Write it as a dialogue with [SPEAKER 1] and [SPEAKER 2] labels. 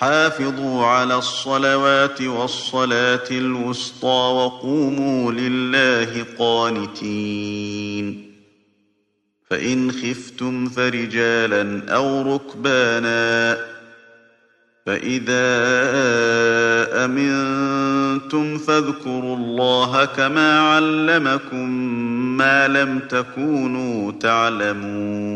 [SPEAKER 1] حافظوا على الصلوات والصلاة الوسطى وقوموا لله قانتين. فإن خفتم فرجالا أو ركبانا فإذا أمنتم فاذكروا الله كما علمكم ما لم تكونوا تعلمون.